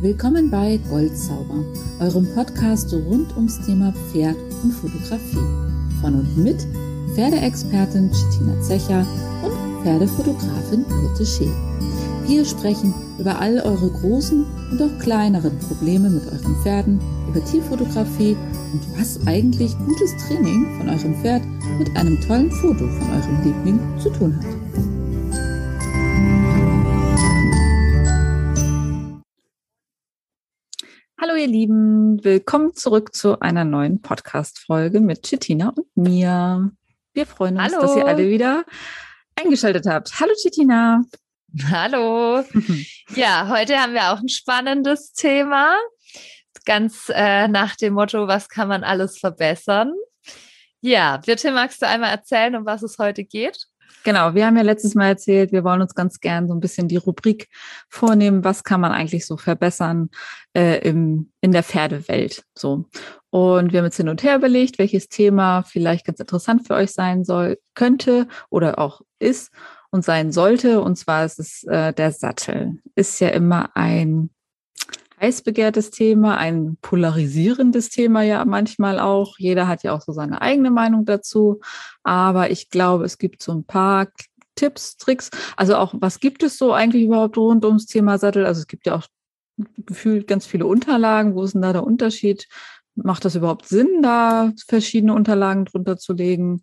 Willkommen bei Goldzauber, eurem Podcast rund ums Thema Pferd und Fotografie. Von und mit Pferdeexpertin Chitina Zecher und Pferdefotografin Birte Scheel. Wir sprechen über all eure großen und auch kleineren Probleme mit euren Pferden, über Tierfotografie und was eigentlich gutes Training von eurem Pferd mit einem tollen Foto von eurem Liebling zu tun hat. Ihr Lieben, willkommen zurück zu einer neuen Podcast-Folge mit Chitina und mir. Wir freuen uns, Hallo. dass ihr alle wieder eingeschaltet habt. Hallo Chitina. Hallo. Ja, heute haben wir auch ein spannendes Thema. Ganz äh, nach dem Motto, was kann man alles verbessern? Ja, bitte magst du einmal erzählen, um was es heute geht? Genau, wir haben ja letztes Mal erzählt, wir wollen uns ganz gern so ein bisschen die Rubrik vornehmen, was kann man eigentlich so verbessern äh, im, in der Pferdewelt. So. Und wir haben jetzt hin und her überlegt, welches Thema vielleicht ganz interessant für euch sein soll, könnte oder auch ist und sein sollte. Und zwar ist es äh, der Sattel. Ist ja immer ein heiß begehrtes Thema, ein polarisierendes Thema ja manchmal auch. Jeder hat ja auch so seine eigene Meinung dazu. Aber ich glaube, es gibt so ein paar Tipps, Tricks. Also auch, was gibt es so eigentlich überhaupt rund ums Thema Sattel? Also es gibt ja auch gefühlt ganz viele Unterlagen. Wo ist denn da der Unterschied? Macht das überhaupt Sinn, da verschiedene Unterlagen drunter zu legen?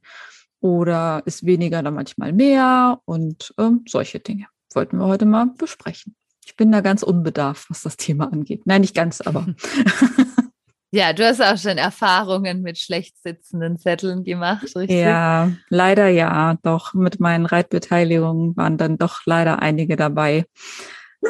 Oder ist weniger da manchmal mehr? Und ähm, solche Dinge wollten wir heute mal besprechen. Ich bin da ganz unbedarft, was das Thema angeht. Nein, nicht ganz, aber. Ja, du hast auch schon Erfahrungen mit schlecht sitzenden Zetteln gemacht, richtig? Ja, leider ja. Doch mit meinen Reitbeteiligungen waren dann doch leider einige dabei,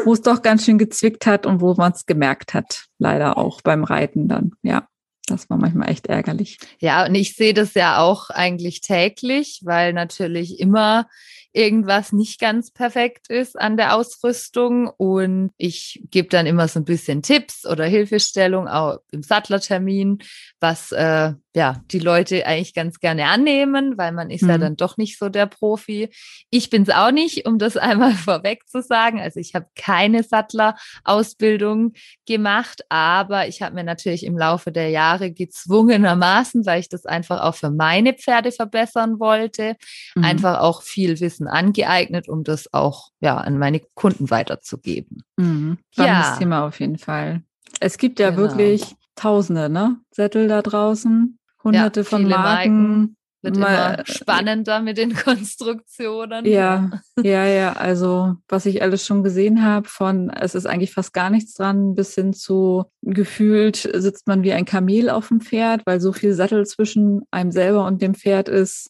wo es doch ganz schön gezwickt hat und wo man es gemerkt hat. Leider auch beim Reiten dann, ja. Das war manchmal echt ärgerlich. Ja, und ich sehe das ja auch eigentlich täglich, weil natürlich immer irgendwas nicht ganz perfekt ist an der Ausrüstung. Und ich gebe dann immer so ein bisschen Tipps oder Hilfestellung auch im Sattlertermin, was äh, ja die Leute eigentlich ganz gerne annehmen, weil man ist mhm. ja dann doch nicht so der Profi. Ich bin es auch nicht, um das einmal vorweg zu sagen. Also ich habe keine Sattlerausbildung gemacht, aber ich habe mir natürlich im Laufe der Jahre gezwungenermaßen, weil ich das einfach auch für meine Pferde verbessern wollte, mhm. einfach auch viel Wissen angeeignet, um das auch ja an meine Kunden weiterzugeben. Mhm. Spannendes ja. Thema auf jeden Fall. Es gibt ja genau. wirklich Tausende, ne? Sättel da draußen, hunderte ja, von Marken. Marken. Wird Mal, immer spannender mit den Konstruktionen. Ja, ja, ja. Also was ich alles schon gesehen habe, von es ist eigentlich fast gar nichts dran, bis hin zu gefühlt sitzt man wie ein Kamel auf dem Pferd, weil so viel Sattel zwischen einem selber und dem Pferd ist,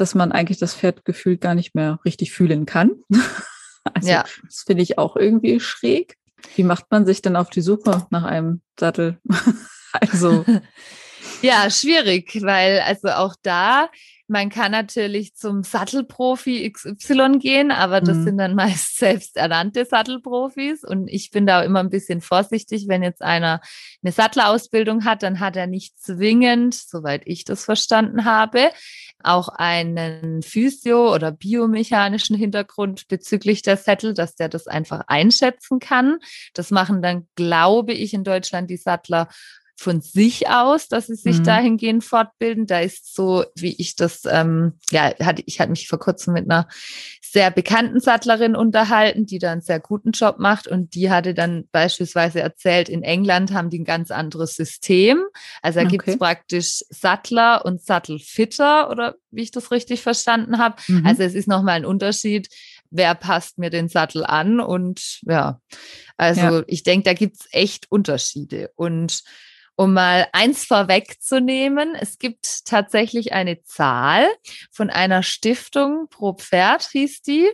dass man eigentlich das Pferd gefühlt gar nicht mehr richtig fühlen kann. also ja. das finde ich auch irgendwie schräg. Wie macht man sich denn auf die Suche nach einem Sattel? also. ja, schwierig, weil also auch da, man kann natürlich zum Sattelprofi XY gehen, aber das mhm. sind dann meist selbsternannte Sattelprofis. Und ich bin da immer ein bisschen vorsichtig, wenn jetzt einer eine Sattlerausbildung hat, dann hat er nicht zwingend, soweit ich das verstanden habe, auch einen Physio- oder biomechanischen Hintergrund bezüglich der Sattel, dass der das einfach einschätzen kann. Das machen dann, glaube ich, in Deutschland die Sattler von sich aus, dass sie sich mhm. dahingehend fortbilden. Da ist so, wie ich das, ähm, ja, hatte, ich hatte mich vor kurzem mit einer sehr bekannten Sattlerin unterhalten, die da einen sehr guten Job macht und die hatte dann beispielsweise erzählt, in England haben die ein ganz anderes System. Also da okay. gibt es praktisch Sattler und Sattelfitter oder wie ich das richtig verstanden habe. Mhm. Also es ist nochmal ein Unterschied, wer passt mir den Sattel an und ja, also ja. ich denke, da gibt es echt Unterschiede und um mal eins vorwegzunehmen, es gibt tatsächlich eine Zahl von einer Stiftung pro Pferd, hieß die,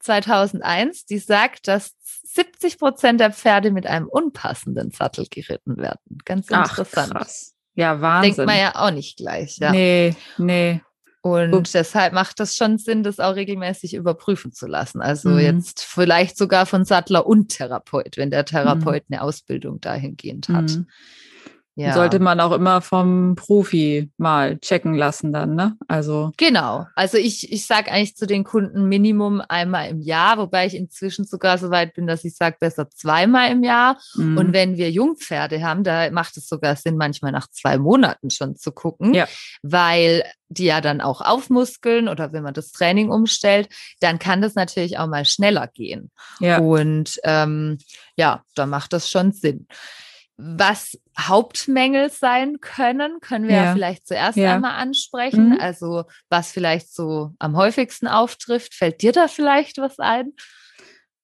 2001, die sagt, dass 70 Prozent der Pferde mit einem unpassenden Sattel geritten werden. Ganz interessant. Ach, krass. Ja, Wahnsinn. Denkt man ja auch nicht gleich. Ja. Nee, nee. Und Ups. deshalb macht das schon Sinn, das auch regelmäßig überprüfen zu lassen. Also mhm. jetzt vielleicht sogar von Sattler und Therapeut, wenn der Therapeut mhm. eine Ausbildung dahingehend hat. Mhm. Ja. Sollte man auch immer vom Profi mal checken lassen dann, ne? Also. Genau. Also ich, ich sage eigentlich zu den Kunden Minimum einmal im Jahr, wobei ich inzwischen sogar so weit bin, dass ich sage, besser zweimal im Jahr. Mhm. Und wenn wir Jungpferde haben, da macht es sogar Sinn, manchmal nach zwei Monaten schon zu gucken, ja. weil die ja dann auch aufmuskeln oder wenn man das Training umstellt, dann kann das natürlich auch mal schneller gehen. Ja. Und ähm, ja, da macht das schon Sinn. Was Hauptmängel sein können, können wir ja, ja vielleicht zuerst ja. einmal ansprechen. Mhm. Also was vielleicht so am häufigsten auftrifft. Fällt dir da vielleicht was ein?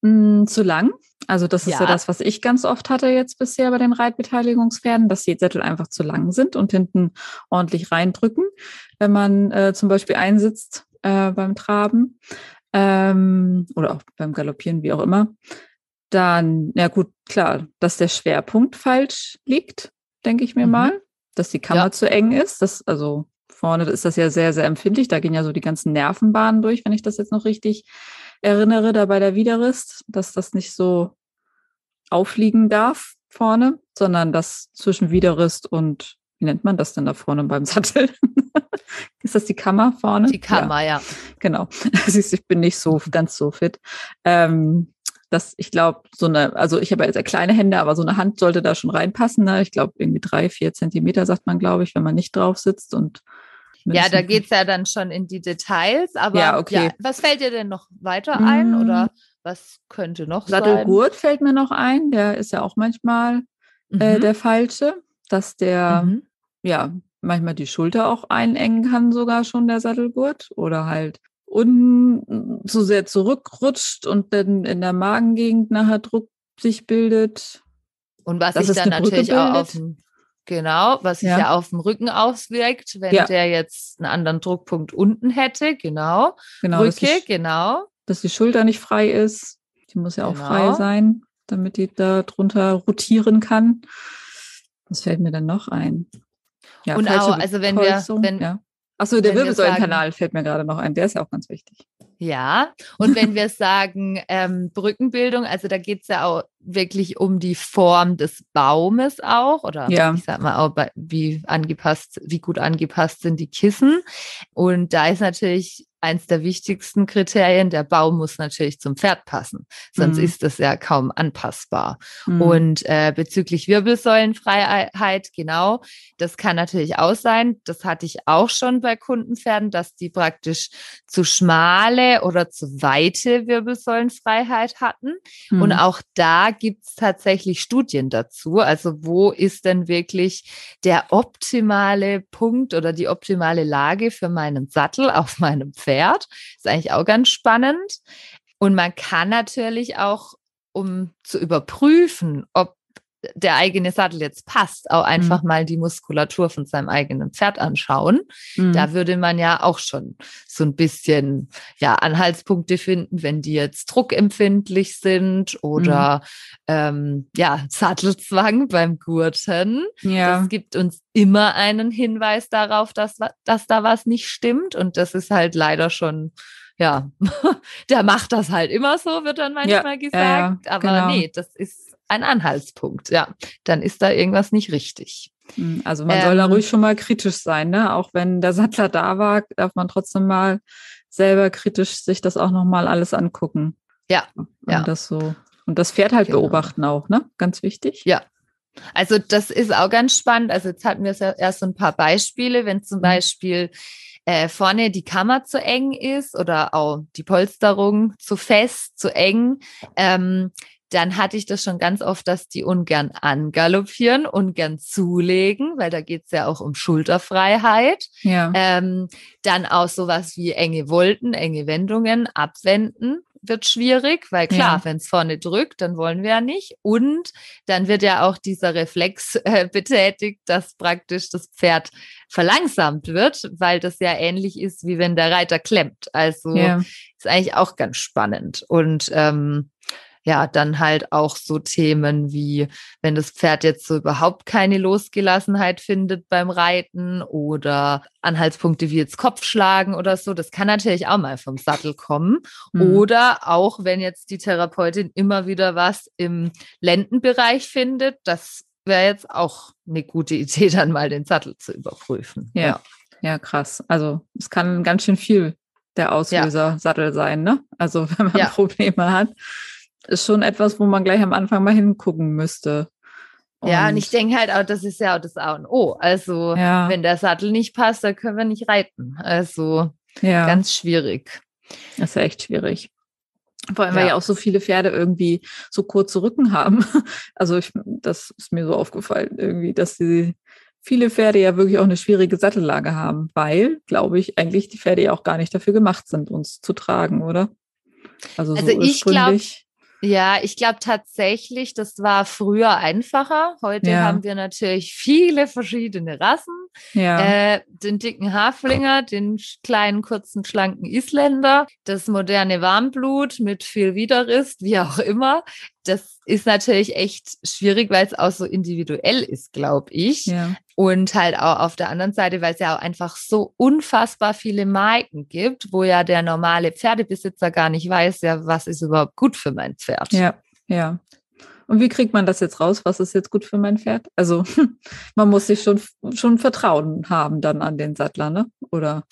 Mhm, zu lang. Also das ist ja. so das, was ich ganz oft hatte jetzt bisher bei den Reitbeteiligungspferden, dass die Sättel einfach zu lang sind und hinten ordentlich reindrücken, wenn man äh, zum Beispiel einsitzt äh, beim Traben ähm, oder auch beim Galoppieren, wie auch immer. Dann, ja gut, klar, dass der Schwerpunkt falsch liegt, denke ich mir mhm. mal, dass die Kammer ja. zu eng ist. Das, also vorne ist das ja sehr, sehr empfindlich. Da gehen ja so die ganzen Nervenbahnen durch, wenn ich das jetzt noch richtig erinnere, da bei der Widerrist, dass das nicht so aufliegen darf vorne, sondern dass zwischen Widerrist und, wie nennt man das denn da vorne beim Sattel? ist das die Kammer vorne? Die Kammer, ja. ja. Genau. Siehst ich bin nicht so ganz so fit. Ähm, dass ich glaube, so eine, also ich habe ja sehr kleine Hände, aber so eine Hand sollte da schon reinpassen. Ne? Ich glaube, irgendwie drei, vier Zentimeter sagt man, glaube ich, wenn man nicht drauf sitzt und ja, da geht es ja dann schon in die Details, aber ja, okay. Ja, was fällt dir denn noch weiter ein mm. oder was könnte noch Sattelgurt sein? fällt mir noch ein, der ist ja auch manchmal äh, mhm. äh, der falsche, dass der mhm. ja manchmal die Schulter auch einengen kann, sogar schon der Sattelgurt oder halt unten zu sehr zurückrutscht und dann in der Magengegend nachher Druck sich bildet. Und was sich dann natürlich auch auf dem, genau, was sich ja. ja. auf dem Rücken auswirkt, wenn ja. der jetzt einen anderen Druckpunkt unten hätte, genau. genau Rücke, dass die, genau. Dass die Schulter nicht frei ist. Die muss ja genau. auch frei genau. sein, damit die da drunter rotieren kann. Was fällt mir dann noch ein? Ja, und auch, also wenn wir, wenn, ja. Achso, der Wirbelsäulenkanal fällt mir gerade noch ein. Der ist ja auch ganz wichtig. Ja, und wenn wir sagen ähm, Brückenbildung, also da geht es ja auch wirklich um die Form des Baumes auch, oder ja. ich sag mal auch, wie angepasst, wie gut angepasst sind die Kissen. Und da ist natürlich eins der wichtigsten Kriterien, der Baum muss natürlich zum Pferd passen, sonst mhm. ist das ja kaum anpassbar. Mhm. Und äh, bezüglich Wirbelsäulenfreiheit, genau, das kann natürlich auch sein, das hatte ich auch schon bei Kundenpferden, dass die praktisch zu schmale oder zu weite Wirbelsäulenfreiheit hatten. Mhm. Und auch da gibt es tatsächlich Studien dazu. Also wo ist denn wirklich der optimale Punkt oder die optimale Lage für meinen Sattel auf meinem Pferd? Pferd. Ist eigentlich auch ganz spannend. Und man kann natürlich auch, um zu überprüfen, ob der eigene Sattel jetzt passt, auch einfach mhm. mal die Muskulatur von seinem eigenen Pferd anschauen. Mhm. Da würde man ja auch schon so ein bisschen ja Anhaltspunkte finden, wenn die jetzt druckempfindlich sind oder mhm. ähm, ja Sattelzwang beim Gurten. Ja. Das gibt uns immer einen Hinweis darauf, dass, dass da was nicht stimmt und das ist halt leider schon ja, der macht das halt immer so, wird dann manchmal ja, gesagt. Ja, aber genau. nee, das ist ein Anhaltspunkt. Ja, dann ist da irgendwas nicht richtig. Hm, also man ähm, soll da ähm. ruhig schon mal kritisch sein, ne? Auch wenn der Sattler da war, darf man trotzdem mal selber kritisch sich das auch nochmal alles angucken. Ja. Und ja. das so. Und das Pferd halt genau. beobachten auch, ne? Ganz wichtig. Ja. Also das ist auch ganz spannend. Also jetzt hatten wir erst so ein paar Beispiele, wenn zum mhm. Beispiel äh, vorne die Kammer zu eng ist oder auch die Polsterung zu fest, zu eng, ähm, dann hatte ich das schon ganz oft, dass die ungern angaloppieren, ungern zulegen, weil da geht es ja auch um Schulterfreiheit. Ja. Ähm, dann auch sowas wie enge Wolten, enge Wendungen, abwenden wird schwierig, weil klar, ja. wenn es vorne drückt, dann wollen wir ja nicht. Und dann wird ja auch dieser Reflex äh, betätigt, dass praktisch das Pferd verlangsamt wird, weil das ja ähnlich ist, wie wenn der Reiter klemmt. Also ja. ist eigentlich auch ganz spannend. Und ähm, ja, dann halt auch so Themen wie, wenn das Pferd jetzt so überhaupt keine Losgelassenheit findet beim Reiten oder Anhaltspunkte wie jetzt Kopfschlagen oder so, das kann natürlich auch mal vom Sattel kommen. Mhm. Oder auch, wenn jetzt die Therapeutin immer wieder was im Lendenbereich findet, das wäre jetzt auch eine gute Idee, dann mal den Sattel zu überprüfen. Ja, ja, ja krass. Also es kann ganz schön viel der Auslöser ja. Sattel sein, ne? Also wenn man ja. Probleme hat, ist schon etwas, wo man gleich am Anfang mal hingucken müsste. Und ja, und ich denke halt auch, das ist ja auch das A und O. Also, ja. wenn der Sattel nicht passt, dann können wir nicht reiten. Also, ja. ganz schwierig. Das ist ja echt schwierig. Vor allem, ja. weil ja auch so viele Pferde irgendwie so kurze Rücken haben. Also, ich, das ist mir so aufgefallen, irgendwie, dass sie viele Pferde ja wirklich auch eine schwierige Sattellage haben, weil, glaube ich, eigentlich die Pferde ja auch gar nicht dafür gemacht sind, uns zu tragen, oder? Also, also so ich glaube, ja, ich glaube tatsächlich, das war früher einfacher. Heute ja. haben wir natürlich viele verschiedene Rassen. Ja. Äh, den dicken Haflinger, den kleinen, kurzen, schlanken Isländer, das moderne Warmblut mit viel Widerriss, wie auch immer. Das ist natürlich echt schwierig, weil es auch so individuell ist, glaube ich. Ja. Und halt auch auf der anderen Seite, weil es ja auch einfach so unfassbar viele Marken gibt, wo ja der normale Pferdebesitzer gar nicht weiß, ja, was ist überhaupt gut für mein Pferd. Ja, ja. Und wie kriegt man das jetzt raus? Was ist jetzt gut für mein Pferd? Also man muss sich schon, schon Vertrauen haben dann an den Sattler, ne? Oder?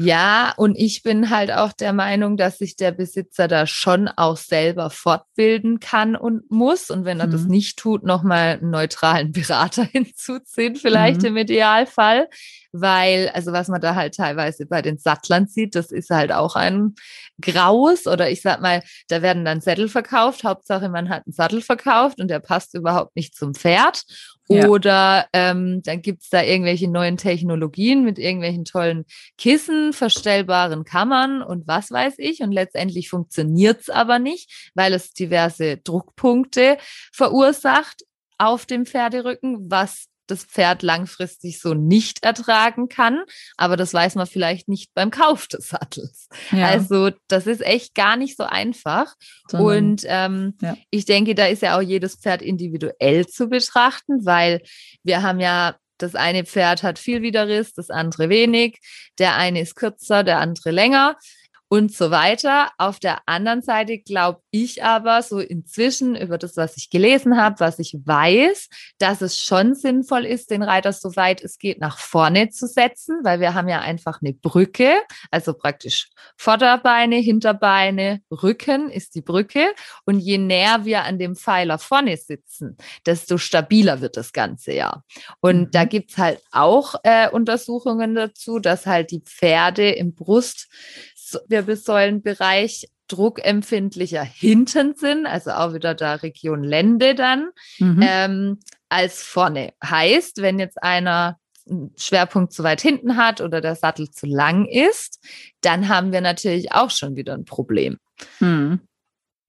Ja, und ich bin halt auch der Meinung, dass sich der Besitzer da schon auch selber fortbilden kann und muss. Und wenn er mhm. das nicht tut, nochmal einen neutralen Berater hinzuziehen, vielleicht mhm. im Idealfall. Weil, also was man da halt teilweise bei den Sattlern sieht, das ist halt auch ein Graus oder ich sag mal, da werden dann Sättel verkauft. Hauptsache, man hat einen Sattel verkauft und der passt überhaupt nicht zum Pferd. Oder ähm, dann gibt's da irgendwelche neuen Technologien mit irgendwelchen tollen Kissen, verstellbaren Kammern und was weiß ich. Und letztendlich funktioniert's aber nicht, weil es diverse Druckpunkte verursacht auf dem Pferderücken, was das Pferd langfristig so nicht ertragen kann. Aber das weiß man vielleicht nicht beim Kauf des Sattels. Ja. Also das ist echt gar nicht so einfach. Sondern, und ähm, ja. ich denke, da ist ja auch jedes Pferd individuell zu betrachten, weil wir haben ja das eine Pferd hat viel Widerriss, das andere wenig. Der eine ist kürzer, der andere länger und so weiter. Auf der anderen Seite glaube ich aber so inzwischen über das, was ich gelesen habe, was ich weiß, dass es schon sinnvoll ist, den Reiter so weit es geht nach vorne zu setzen, weil wir haben ja einfach eine Brücke, also praktisch Vorderbeine, Hinterbeine, Rücken ist die Brücke und je näher wir an dem Pfeiler vorne sitzen, desto stabiler wird das Ganze ja. Und mhm. da gibt's halt auch äh, Untersuchungen dazu, dass halt die Pferde im Brust Wirbelsäulenbereich druckempfindlicher hinten sind, also auch wieder da Region Lände dann, mhm. ähm, als vorne. Heißt, wenn jetzt einer einen Schwerpunkt zu weit hinten hat oder der Sattel zu lang ist, dann haben wir natürlich auch schon wieder ein Problem. Mhm.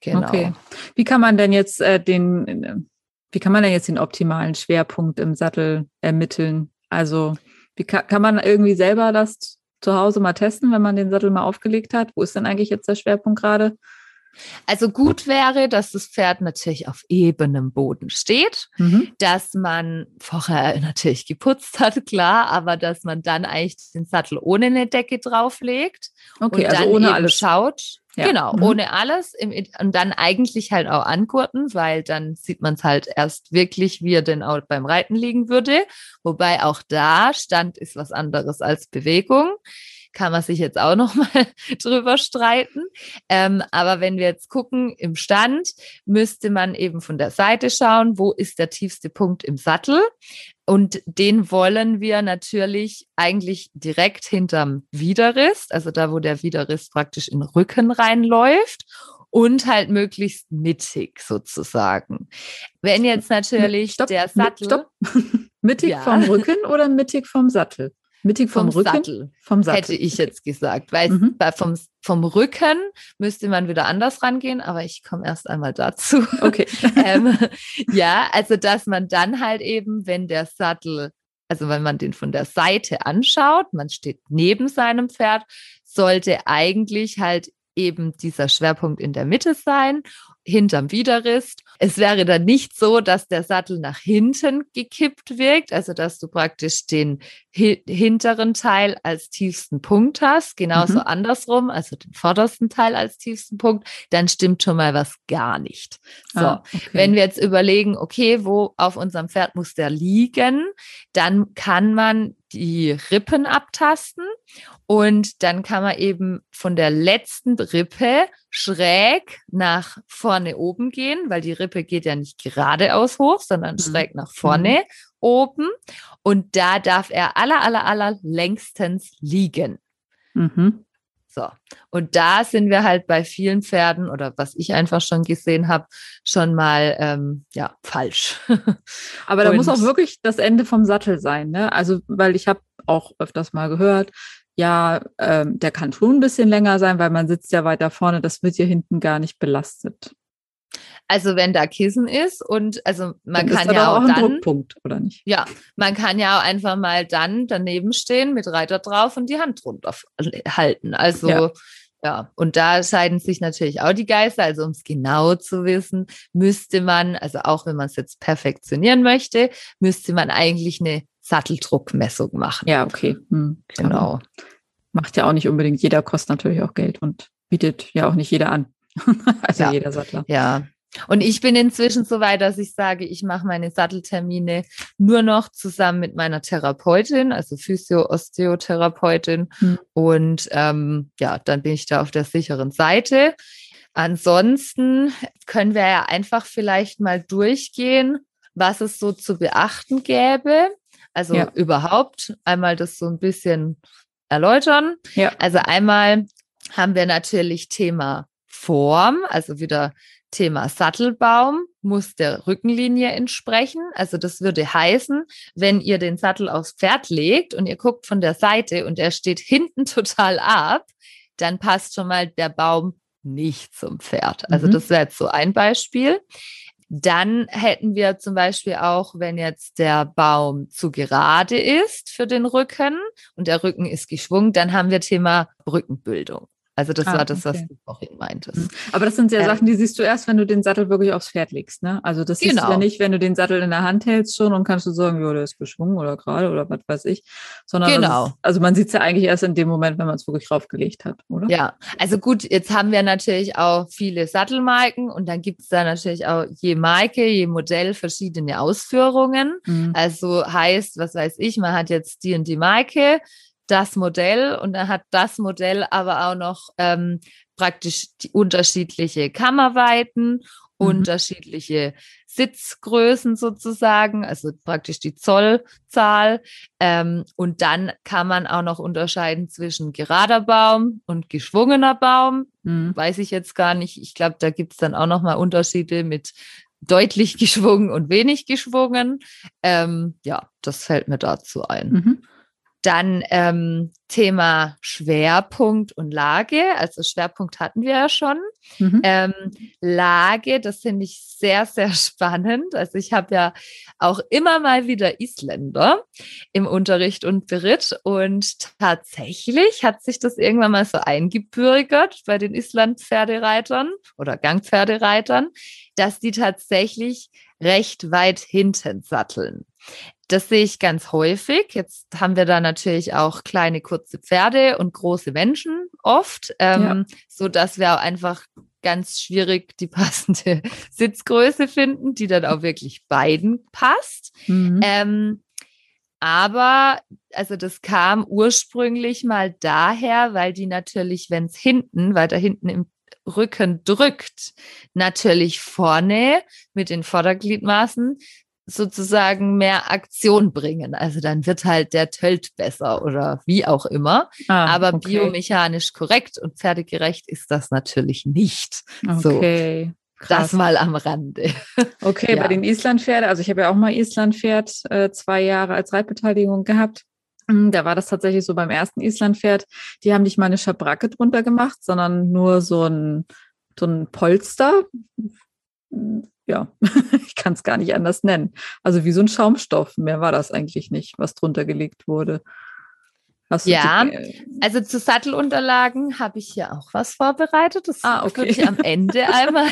Genau. Okay. Wie kann man denn jetzt äh, den, wie kann man denn jetzt den optimalen Schwerpunkt im Sattel ermitteln? Also, wie kann, kann man irgendwie selber das zu Hause mal testen, wenn man den Sattel mal aufgelegt hat? Wo ist denn eigentlich jetzt der Schwerpunkt gerade? Also gut wäre, dass das Pferd natürlich auf ebenem Boden steht, mhm. dass man vorher natürlich geputzt hat, klar, aber dass man dann eigentlich den Sattel ohne eine Decke drauflegt okay, und also dann ohne alles schaut. Ja. Genau, mhm. ohne alles im, und dann eigentlich halt auch angurten, weil dann sieht man es halt erst wirklich, wie er denn auch beim Reiten liegen würde. Wobei auch da Stand ist was anderes als Bewegung kann man sich jetzt auch noch mal drüber streiten. Ähm, aber wenn wir jetzt gucken im Stand, müsste man eben von der Seite schauen, wo ist der tiefste Punkt im Sattel. Und den wollen wir natürlich eigentlich direkt hinterm Widerriss, also da, wo der Widerriss praktisch in den Rücken reinläuft und halt möglichst mittig sozusagen. Wenn jetzt natürlich stopp, der Sattel. Stopp. mittig ja. vom Rücken oder mittig vom Sattel? Mittig vom, vom Rücken? Sattel, vom Sattel. Hätte ich jetzt gesagt. Weil mhm. vom, vom Rücken müsste man wieder anders rangehen, aber ich komme erst einmal dazu. Okay. ähm, ja, also dass man dann halt eben, wenn der Sattel, also wenn man den von der Seite anschaut, man steht neben seinem Pferd, sollte eigentlich halt eben dieser Schwerpunkt in der Mitte sein, hinterm Widerrist. Es wäre dann nicht so, dass der Sattel nach hinten gekippt wirkt, also dass du praktisch den hi hinteren Teil als tiefsten Punkt hast, genauso mhm. andersrum, also den vordersten Teil als tiefsten Punkt, dann stimmt schon mal was gar nicht. So, ah, okay. wenn wir jetzt überlegen, okay, wo auf unserem Pferd muss der liegen, dann kann man die Rippen abtasten und dann kann man eben von der letzten Rippe schräg nach vorne oben gehen, weil die Rippe geht ja nicht geradeaus hoch, sondern mhm. schräg nach vorne mhm. oben. Und da darf er aller, aller, aller längstens liegen. Mhm. So. Und da sind wir halt bei vielen Pferden oder was ich einfach schon gesehen habe, schon mal ähm, ja falsch. Aber da muss auch wirklich das Ende vom Sattel sein, ne? Also, weil ich habe auch öfters mal gehört, ja, ähm, der kann schon ein bisschen länger sein, weil man sitzt ja weiter vorne, das wird hier hinten gar nicht belastet. Also wenn da Kissen ist und also man dann kann ja auch, auch dann Druckpunkt oder nicht? Ja, man kann ja auch einfach mal dann daneben stehen mit Reiter drauf und die Hand drunter halten. Also ja. ja. und da scheiden sich natürlich auch die Geister. Also um es genau zu wissen, müsste man, also auch wenn man es jetzt perfektionieren möchte, müsste man eigentlich eine Satteldruckmessung machen. Ja, okay. Hm, genau. Macht ja auch nicht unbedingt jeder, kostet natürlich auch Geld und bietet ja auch nicht jeder an. also ja. jeder Sattler. Ja, und ich bin inzwischen so weit, dass ich sage, ich mache meine Satteltermine nur noch zusammen mit meiner Therapeutin, also Physio-Osteotherapeutin. Hm. Und ähm, ja, dann bin ich da auf der sicheren Seite. Ansonsten können wir ja einfach vielleicht mal durchgehen, was es so zu beachten gäbe. Also ja. überhaupt einmal das so ein bisschen erläutern. Ja. Also einmal haben wir natürlich Thema Form, also wieder Thema Sattelbaum muss der Rückenlinie entsprechen. Also das würde heißen, wenn ihr den Sattel aufs Pferd legt und ihr guckt von der Seite und er steht hinten total ab, dann passt schon mal der Baum nicht zum Pferd. Also mhm. das wäre jetzt so ein Beispiel. Dann hätten wir zum Beispiel auch, wenn jetzt der Baum zu gerade ist für den Rücken und der Rücken ist geschwungen, dann haben wir Thema Rückenbildung. Also das ah, war das, okay. was du vorhin meintest. Mhm. Aber das sind ja äh, Sachen, die siehst du erst, wenn du den Sattel wirklich aufs Pferd legst, ne? Also das genau. siehst du ja genau. nicht, wenn du den Sattel in der Hand hältst schon und kannst du sagen, ja, der ist geschwungen oder gerade oder was weiß ich. Sondern genau. Ist, also man sieht es ja eigentlich erst in dem Moment, wenn man es wirklich raufgelegt hat, oder? Ja, also gut, jetzt haben wir natürlich auch viele Sattelmarken und dann gibt es da natürlich auch je Marke, je Modell verschiedene Ausführungen. Mhm. Also heißt, was weiß ich, man hat jetzt die und die Marke, das Modell und dann hat das Modell aber auch noch ähm, praktisch die unterschiedliche Kammerweiten, mhm. unterschiedliche Sitzgrößen sozusagen, also praktisch die Zollzahl. Ähm, und dann kann man auch noch unterscheiden zwischen gerader Baum und geschwungener Baum. Mhm. Weiß ich jetzt gar nicht. Ich glaube, da gibt es dann auch noch mal Unterschiede mit deutlich geschwungen und wenig geschwungen. Ähm, ja, das fällt mir dazu ein. Mhm. Dann ähm, Thema Schwerpunkt und Lage. Also Schwerpunkt hatten wir ja schon. Mhm. Ähm, Lage, das finde ich sehr, sehr spannend. Also ich habe ja auch immer mal wieder Isländer im Unterricht und Beritt. Und tatsächlich hat sich das irgendwann mal so eingebürgert bei den Island-Pferdereitern oder Gangpferdereitern, dass die tatsächlich recht weit hinten satteln. Das sehe ich ganz häufig. Jetzt haben wir da natürlich auch kleine, kurze Pferde und große Menschen oft, ähm, ja. so dass wir auch einfach ganz schwierig die passende Sitzgröße finden, die dann auch wirklich beiden passt. Mhm. Ähm, aber also das kam ursprünglich mal daher, weil die natürlich, wenn es hinten, weiter hinten im Rücken drückt, natürlich vorne mit den Vordergliedmaßen sozusagen mehr Aktion bringen. Also dann wird halt der Tölt besser oder wie auch immer. Ah, Aber okay. biomechanisch korrekt und pferdegerecht ist das natürlich nicht. Okay. So. Krass. Das mal am Rande. Okay, ja. bei den Islandpferde, also ich habe ja auch mal Islandpferd äh, zwei Jahre als Reitbeteiligung gehabt. Hm, da war das tatsächlich so beim ersten Islandpferd. Die haben nicht mal eine Schabracke drunter gemacht, sondern nur so ein, so ein Polster ja, ich kann es gar nicht anders nennen. Also wie so ein Schaumstoff, mehr war das eigentlich nicht, was drunter gelegt wurde. Hast Ja, die, äh, Also zu Sattelunterlagen habe ich hier auch was vorbereitet. Das Ah, okay. würde ich am Ende einmal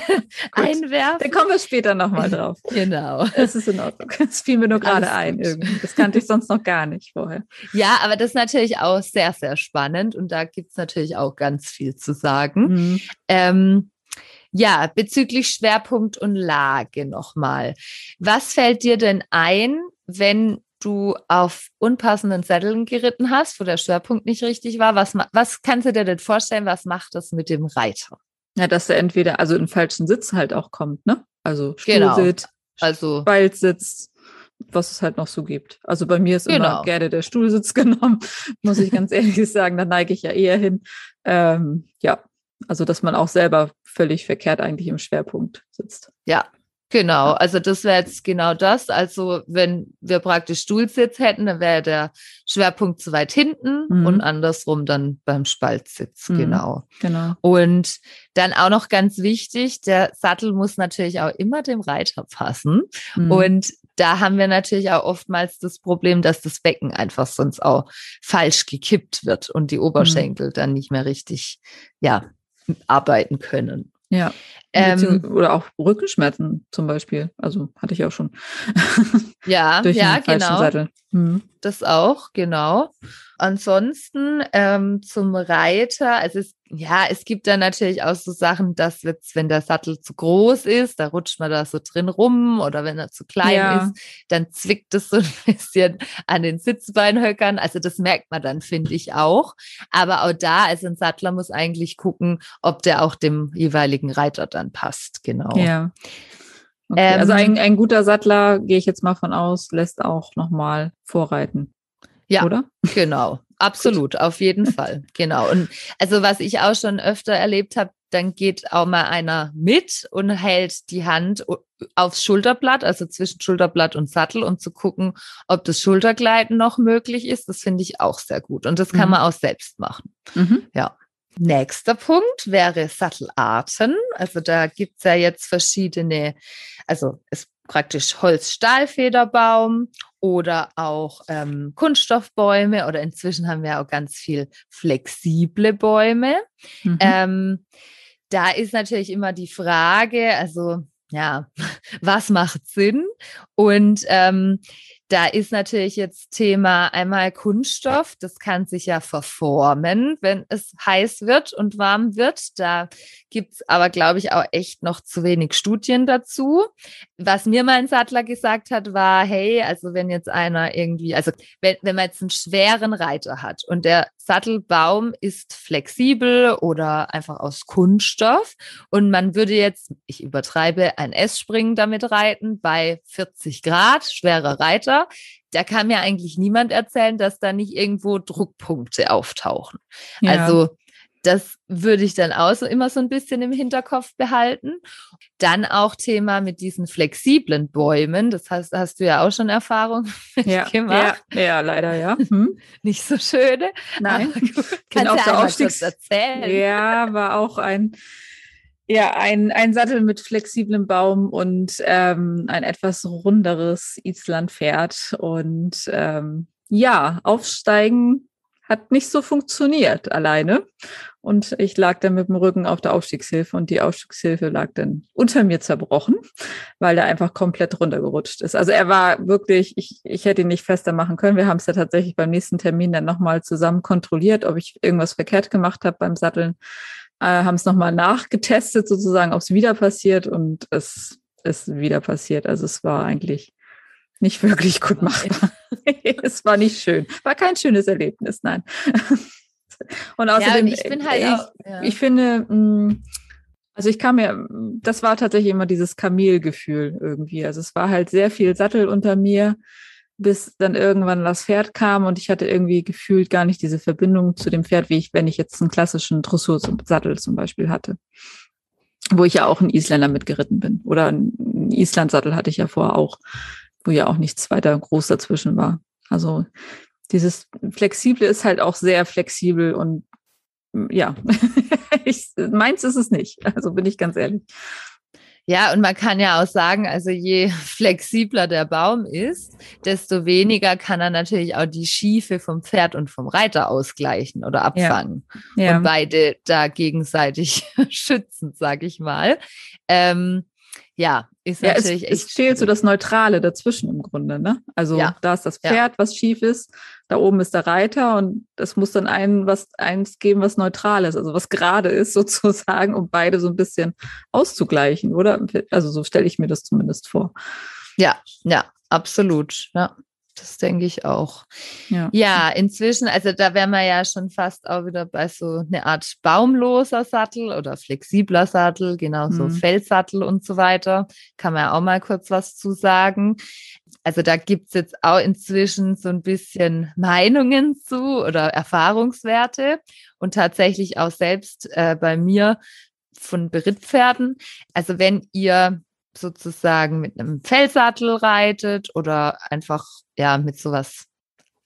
einwerfen. da kommen wir später nochmal drauf. Genau. Es ist in Ordnung. Das fiel mir nur gerade ein. Irgendwie. Das kannte ich sonst noch gar nicht vorher. Ja, aber das ist natürlich auch sehr, sehr spannend und da gibt es natürlich auch ganz viel zu sagen. Mhm. Ähm, ja, bezüglich Schwerpunkt und Lage nochmal. Was fällt dir denn ein, wenn du auf unpassenden Sätteln geritten hast, wo der Schwerpunkt nicht richtig war? Was, was kannst du dir denn vorstellen, was macht das mit dem Reiter? Ja, dass er entweder, also in falschen Sitz halt auch kommt, ne? Also Genau. Stuhlsitz, Also, Spaltsitz, was es halt noch so gibt. Also bei mir ist immer Genau. gerne der Stuhlsitz genommen, muss ich ganz ehrlich sagen. Da neige ich ja eher hin. Ähm, ja, also dass man auch selber völlig verkehrt eigentlich im Schwerpunkt sitzt. ja. Genau, also das wäre jetzt genau das. Also wenn wir praktisch Stuhlsitz hätten, dann wäre der Schwerpunkt zu weit hinten Mhm. und andersrum dann beim Spaltsitz. Mhm. Genau. Genau. Und dann auch noch ganz wichtig, der Sattel muss natürlich auch immer dem Reiter passen. Mhm. Und da haben wir natürlich auch oftmals das Problem, dass das Becken einfach sonst auch falsch gekippt wird und die Oberschenkel dann nicht mehr richtig, ja, arbeiten können. ja. Ähm, Oder auch Rückenschmerzen zum Beispiel. Also hatte ich auch schon. ja, Durch ja, genau. Sattel. Mhm. Das auch, genau. Ansonsten ähm, zum Reiter, also es, ja, es gibt dann natürlich auch so Sachen, dass jetzt, wenn der Sattel zu groß ist, da rutscht man da so drin rum oder wenn er zu klein Ja. ist, dann zwickt es so ein bisschen an den Sitzbeinhöckern. Also das merkt man dann, finde ich auch. Aber auch da, also ein Sattler muss eigentlich gucken, ob der auch dem jeweiligen Reiter dann passt. Genau. Ja. Okay. also Ähm, ein, ein guter Sattler, gehe ich jetzt mal von aus, lässt auch nochmal vorreiten. Ja. Oder? Genau, absolut, auf jeden Fall. Genau. Und also was ich auch schon öfter erlebt habe, dann geht auch mal einer mit und hält die Hand aufs Schulterblatt, also zwischen Schulterblatt und Sattel, um zu gucken, ob das Schultergleiten noch möglich ist. Das finde ich auch sehr gut. Und das kann Mhm. man auch selbst machen. Mhm. Nächster Punkt wäre Sattelarten. Also da gibt's ja jetzt verschiedene, also es praktisch Holz-Stahlfederbaum oder auch ähm, Kunststoffbäume oder inzwischen haben wir auch ganz viel flexible Bäume. Mhm. Ähm, da ist natürlich immer die Frage, also ja, was macht Sinn? Und ähm, da ist natürlich jetzt Thema einmal Kunststoff. Das kann sich ja verformen, wenn es heiß wird und warm wird. Da gibt's aber, glaube ich, auch echt noch zu wenig Studien dazu. Was mir mein Sattler gesagt hat, war, hey, also wenn jetzt einer irgendwie, also wenn, wenn man jetzt einen schweren Reiter hat und der Sattelbaum ist flexibel oder einfach aus Kunststoff und man würde jetzt, ich übertreibe, ein S-Springen damit reiten bei 40 Grad, schwerer Reiter, da kann mir eigentlich niemand erzählen, dass da nicht irgendwo Druckpunkte auftauchen. ja. Also das würde ich dann auch so immer so ein bisschen im Hinterkopf behalten. Dann auch Thema mit diesen flexiblen Bäumen. Das da hast du ja auch schon Erfahrung mit ja, ja, gemacht. ja, leider, ja. Hm. Nicht so schöne. Nein. Auf ja der Aufstiegs- erzählen. Ja, war auch ein, ja, ein, ein Sattel mit flexiblem Baum und ähm, ein etwas runderes Islandpferd. Und ähm, ja, aufsteigen hat nicht so funktioniert alleine. Und ich lag dann mit dem Rücken auf der Aufstiegshilfe und die Aufstiegshilfe lag dann unter mir zerbrochen, weil der einfach komplett runtergerutscht ist. Also er war wirklich, ich, ich hätte ihn nicht fester machen können. Wir haben es ja tatsächlich beim nächsten Termin dann nochmal zusammen kontrolliert, ob ich irgendwas verkehrt gemacht habe beim Satteln. Äh, haben es nochmal nachgetestet, sozusagen, ob es wieder passiert und es ist wieder passiert. Also es war eigentlich nicht wirklich gut machbar. es war nicht schön. War kein schönes Erlebnis, nein. Und Ja, außerdem, und ich bin halt ich, auch. Ja. ich finde, mh, also ich kam mir, das war tatsächlich immer dieses Kamelgefühl irgendwie. Also es war halt sehr viel Sattel unter mir, bis dann irgendwann das Pferd kam und ich hatte irgendwie gefühlt gar nicht diese Verbindung zu dem Pferd, wie ich, wenn ich jetzt einen klassischen Dressursattel zum Beispiel hatte. Wo ich ja auch einen Isländer mitgeritten bin. Oder einen Islandsattel hatte ich ja vorher auch, wo ja auch nichts weiter groß dazwischen war. Also dieses Flexible ist halt auch sehr flexibel und ja, ich, meins ist es nicht. Also bin ich ganz ehrlich. Ja, und man kann ja auch sagen, also je flexibler der Baum ist, desto weniger kann er natürlich auch die Schiefe vom Pferd und vom Reiter ausgleichen oder abfangen. Ja. Ja. Und beide da gegenseitig schützen, sag ich mal. Ähm, ja, ist ja, es. Es fehlt so das Neutrale dazwischen im Grunde, ne? Also ja. da ist das Pferd, ja. was schief ist, da oben ist der Reiter und das muss dann ein, was, eins geben, was neutral ist, also was gerade ist sozusagen, um beide so ein bisschen auszugleichen, oder? Also so stelle ich mir das zumindest vor. Ja, ja, absolut. Ja. Das denke ich auch. Ja. ja, inzwischen, also da wären wir ja schon fast auch wieder bei so einer Art baumloser Sattel oder flexibler Sattel, genauso mhm. Felssattel und so weiter. Kann man ja auch mal kurz was zu sagen. Also da gibt es jetzt auch inzwischen so ein bisschen Meinungen zu oder Erfahrungswerte und tatsächlich auch selbst äh, bei mir von Berittpferden. Also wenn ihr sozusagen mit einem Fellsattel reitet oder einfach ja mit sowas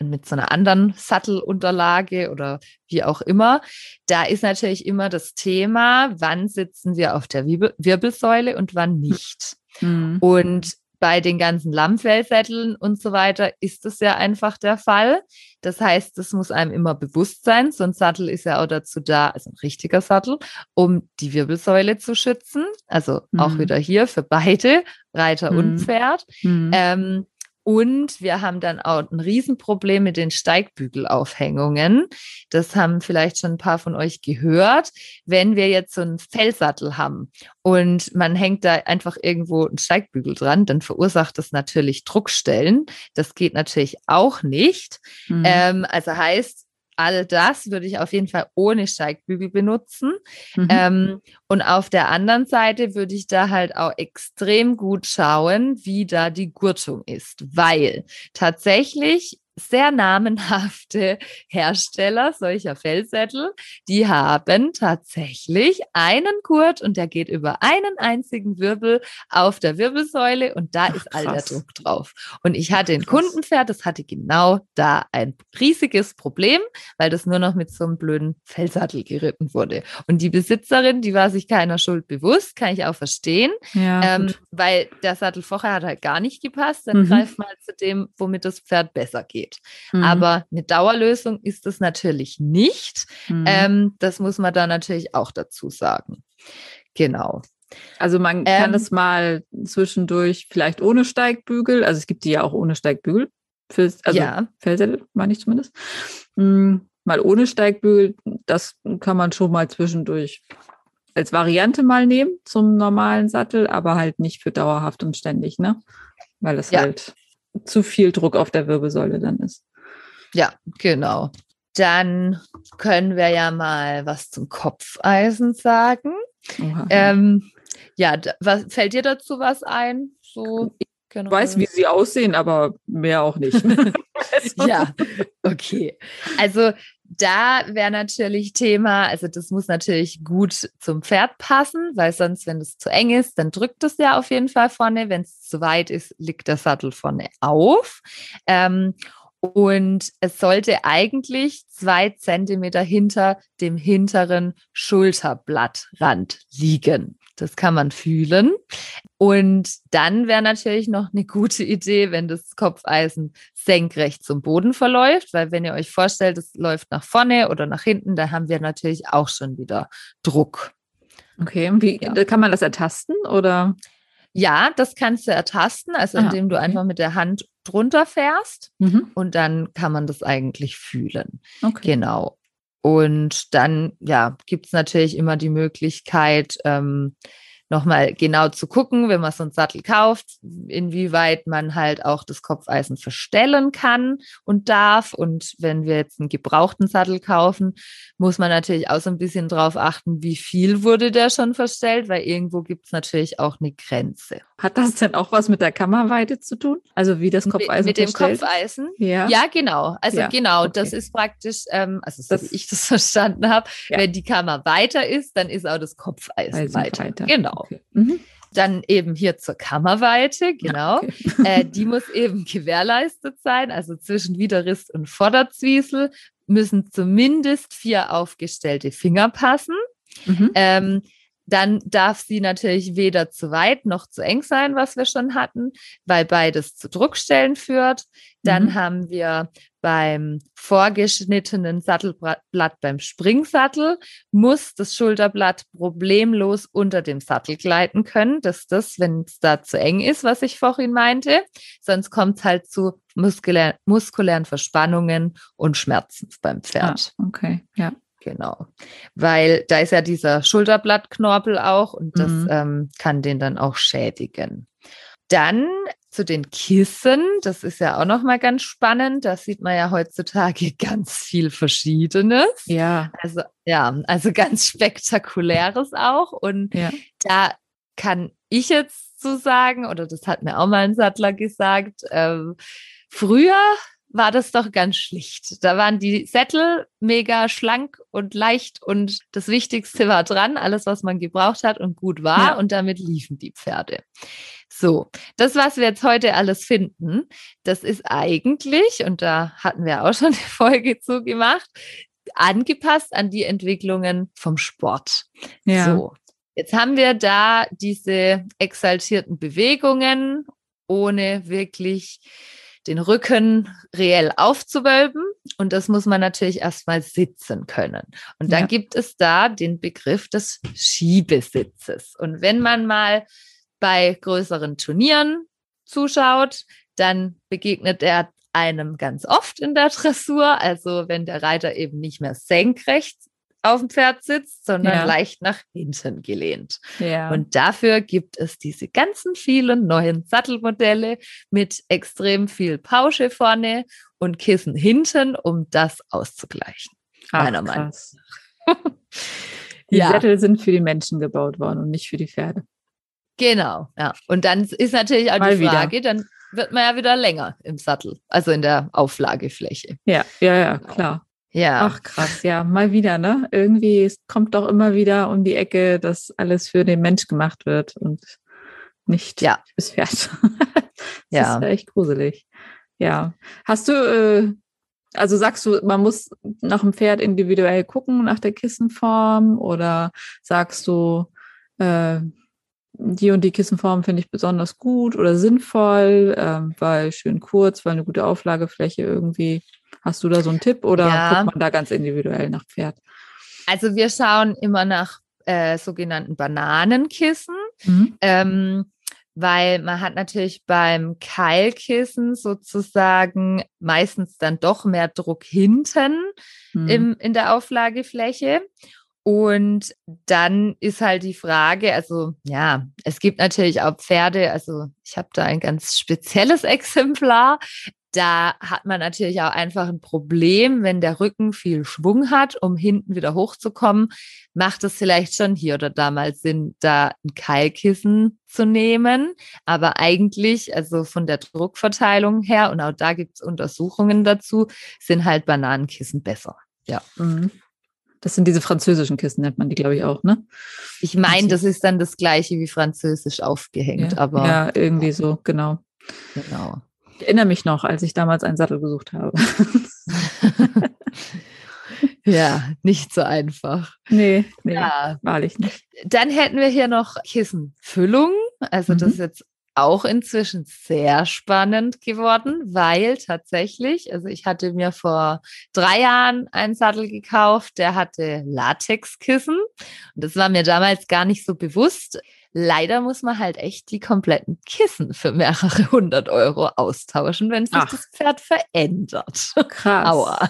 mit so einer anderen Sattelunterlage oder wie auch immer. Da ist natürlich immer das Thema, wann sitzen wir auf der Wirbelsäule und wann nicht. Mhm. Und bei den ganzen Lammfellsätteln und so weiter ist das ja einfach der Fall. Das heißt, das muss einem immer bewusst sein. So ein Sattel ist ja auch dazu da, also ein richtiger Sattel, um die Wirbelsäule zu schützen. Also mhm. auch wieder hier für beide, Reiter mhm. und Pferd. Mhm. Ähm, und wir haben dann auch ein Riesenproblem mit den Steigbügelaufhängungen. Das haben vielleicht schon ein paar von euch gehört. Wenn wir jetzt so einen Fellsattel haben und man hängt da einfach irgendwo einen Steigbügel dran, dann verursacht das natürlich Druckstellen. Das geht natürlich auch nicht. Mhm. Ähm, also heißt, all das würde ich auf jeden Fall ohne Steigbügel benutzen. Mhm. Ähm, und auf der anderen Seite würde ich da halt auch extrem gut schauen, wie da die Gurtung ist, weil tatsächlich sehr namenhafte Hersteller solcher Fellsättel, die haben tatsächlich einen Gurt und der geht über einen einzigen Wirbel auf der Wirbelsäule und da Ach, ist all der Druck drauf. Und ich hatte ein Kundenpferd, das hatte genau da ein riesiges Problem, weil das nur noch mit so einem blöden Fellsattel geritten wurde. Und die Besitzerin, die war sich keiner Schuld bewusst, kann ich auch verstehen, ja, ähm, weil der Sattel vorher hat halt gar nicht gepasst. Dann mhm. greift mal zu dem, womit das Pferd besser geht geht. Mhm. Aber eine Dauerlösung ist es natürlich nicht. Mhm. Ähm, das muss man da natürlich auch dazu sagen. Genau. Also man kann ähm, es mal zwischendurch vielleicht ohne Steigbügel, also es gibt die ja auch ohne Steigbügel, fürs, also ja. Fellsättel meine ich zumindest. Mhm, mal ohne Steigbügel, das kann man schon mal zwischendurch als Variante mal nehmen zum normalen Sattel, aber halt nicht für dauerhaft und ständig, ne? Weil es ja. halt zu viel Druck auf der Wirbelsäule dann ist. Ja, genau. Dann können wir ja mal was zum Kopfeisen sagen. Ähm, ja, was fällt dir dazu was ein? So, ich genau. weiß, wie sie aussehen, aber mehr auch nicht. ja, okay. Also da wäre natürlich Thema, also das muss natürlich gut zum Pferd passen, weil sonst, wenn es zu eng ist, dann drückt es ja auf jeden Fall vorne. Wenn es zu weit ist, liegt der Sattel vorne auf. Ähm, und es sollte eigentlich zwei Zentimeter hinter dem hinteren Schulterblattrand liegen. Das kann man fühlen. Und dann wäre natürlich noch eine gute Idee, wenn das Kopfeisen senkrecht zum Boden verläuft, weil wenn ihr euch vorstellt, es läuft nach vorne oder nach hinten, da haben wir natürlich auch schon wieder Druck. Okay, wie ja. kann man das ertasten oder? Ja, das kannst du ertasten, also Aha, indem du okay. einfach mit der Hand drunter fährst mhm. und dann kann man das eigentlich fühlen. Okay. Genau. Und dann, ja, gibt es natürlich immer die Möglichkeit, ähm, nochmal genau zu gucken, wenn man so einen Sattel kauft, inwieweit man halt auch das Kopfeisen verstellen kann und darf. Und wenn wir jetzt einen gebrauchten Sattel kaufen, muss man natürlich auch so ein bisschen drauf achten, wie viel wurde der schon verstellt, weil irgendwo gibt es natürlich auch eine Grenze. Hat das denn auch was mit der Kammerweite zu tun? Also wie das Kopfeisen Mit, mit dem Kopfeisen? Ja. ja, genau. Also ja, genau, okay. das ist praktisch, ähm, also so das, wie ich das verstanden habe, ja. wenn die Kammer weiter ist, dann ist auch das Kopfeisen weiter. weiter. Genau. Okay. Mhm. Dann eben hier zur Kammerweite, genau. Okay. äh, die muss eben gewährleistet sein. Also zwischen Widerriss und Vorderzwiesel müssen zumindest vier aufgestellte Finger passen. Mhm. Ähm, Dann darf sie natürlich weder zu weit noch zu eng sein, was wir schon hatten, weil beides zu Druckstellen führt. Dann mhm. haben wir beim vorgeschnittenen Sattelblatt beim Springsattel muss das Schulterblatt problemlos unter dem Sattel gleiten können. Das ist das, wenn es da zu eng ist, was ich vorhin meinte. Sonst kommt es halt zu muskulär, muskulären Verspannungen und Schmerzen beim Pferd. Ah, okay, ja. Genau. Weil da ist ja dieser Schulterblattknorpel auch und das mhm. ähm, kann den dann auch schädigen. Dann zu den Kissen, das ist ja auch nochmal ganz spannend. Da sieht man ja heutzutage ganz viel Verschiedenes. Ja. Also, ja, also ganz spektakuläres auch. Und ja. da kann ich jetzt so sagen, oder das hat mir auch mal ein Sattler gesagt, ähm, früher war das doch ganz schlicht. Da waren die Sättel mega schlank und leicht und das Wichtigste war dran, alles, was man gebraucht hat und gut war ja. und damit liefen die Pferde. So, das, was wir jetzt heute alles finden, das ist eigentlich, und da hatten wir auch schon eine Folge zu gemacht, angepasst an die Entwicklungen vom Sport. Ja. So, jetzt haben wir da diese exaltierten Bewegungen ohne wirklich den Rücken reell aufzuwölben. Und das muss man natürlich erstmal sitzen können. Und dann ja. gibt es da den Begriff des Schiebesitzes. Und wenn man mal bei größeren Turnieren zuschaut, dann begegnet er einem ganz oft in der Dressur. Also wenn der Reiter eben nicht mehr senkrecht auf dem Pferd sitzt, sondern ja. leicht nach hinten gelehnt. Ja. Und dafür gibt es diese ganzen vielen neuen Sattelmodelle mit extrem viel Pausche vorne und Kissen hinten, um das auszugleichen. Ach, meiner Meinung nach. die ja. Sättel sind für die Menschen gebaut worden und nicht für die Pferde. Genau, ja. Und dann ist natürlich auch Mal die Frage, wieder. dann wird man ja wieder länger im Sattel, also in der Auflagefläche. Ja, ja, ja, klar. Ja. Ach krass, ja, mal wieder, ne? Irgendwie es kommt doch immer wieder um die Ecke, dass alles für den Mensch gemacht wird und nicht ja. fürs Pferd. das ja. ist echt gruselig. Ja. Hast du, äh, also sagst du, man muss nach dem Pferd individuell gucken, nach der Kissenform, oder sagst du, äh, die und die Kissenform finde ich besonders gut oder sinnvoll, äh, weil schön kurz, weil eine gute Auflagefläche irgendwie Hast du da so einen Tipp oder ja. guckt man da ganz individuell nach Pferd? Also wir schauen immer nach äh, sogenannten Bananenkissen. Mhm. Ähm, weil man hat natürlich beim Keilkissen sozusagen meistens dann doch mehr Druck hinten mhm. im, in der Auflagefläche. Und dann ist halt die Frage, also ja, es gibt natürlich auch Pferde, also ich habe da ein ganz spezielles Exemplar, da hat man natürlich auch einfach ein Problem, wenn der Rücken viel Schwung hat, um hinten wieder hochzukommen, macht es vielleicht schon hier oder da mal Sinn, da ein Keilkissen zu nehmen. Aber eigentlich, also von der Druckverteilung her, und auch da gibt es Untersuchungen dazu, sind halt Bananenkissen besser. Ja. Mhm. Das sind diese französischen Kissen, nennt man die, glaube ich, auch, ne? Ich meine, das ist dann das gleiche wie französisch aufgehängt, ja, aber. Ja, irgendwie so, genau. Genau. Ich erinnere mich noch, als ich damals einen Sattel gesucht habe. ja, nicht so einfach. Nee, nee, ja. wahrlich nicht. Dann hätten wir hier noch Kissenfüllung. Also mhm. das ist jetzt auch inzwischen sehr spannend geworden, weil tatsächlich, also ich hatte mir vor drei Jahren einen Sattel gekauft, der hatte Latexkissen. Und das war mir damals gar nicht so bewusst. Leider muss man halt echt die kompletten Kissen für mehrere hundert Euro austauschen, wenn sich Ach. das Pferd verändert. Krass. Aua.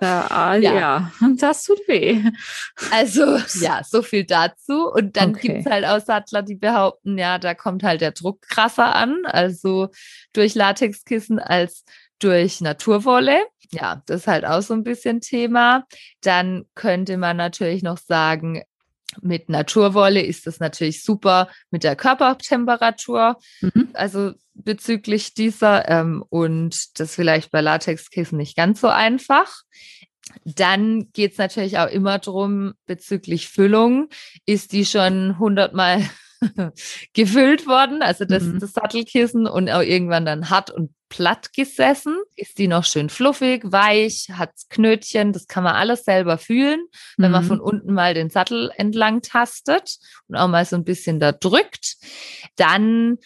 Ja, ah, ja. ja, das tut weh. Also ja, so viel dazu. Und dann okay. gibt es halt auch Sattler, die behaupten, ja, da kommt halt der Druck krasser an, also durch Latexkissen als durch Naturwolle. Ja, das ist halt auch so ein bisschen Thema. Dann könnte man natürlich noch sagen, mit Naturwolle ist das natürlich super mit der Körpertemperatur, mhm. also bezüglich dieser ähm, und das vielleicht bei Latexkissen nicht ganz so einfach. Dann geht es natürlich auch immer darum, bezüglich Füllung, ist die schon hundertmal gefüllt worden, also das, mhm. das Sattelkissen und auch irgendwann dann hart und platt gesessen. Ist die noch schön fluffig, weich, hat Knötchen, das kann man alles selber fühlen, wenn mhm. man von unten mal den Sattel entlang tastet und auch mal so ein bisschen da drückt. Dann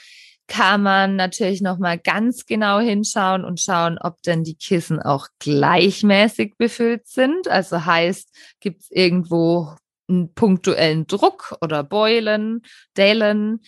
kann man natürlich noch mal ganz genau hinschauen und schauen, ob denn die Kissen auch gleichmäßig befüllt sind. Also heißt, gibt es irgendwo einen punktuellen Druck oder Beulen, Dellen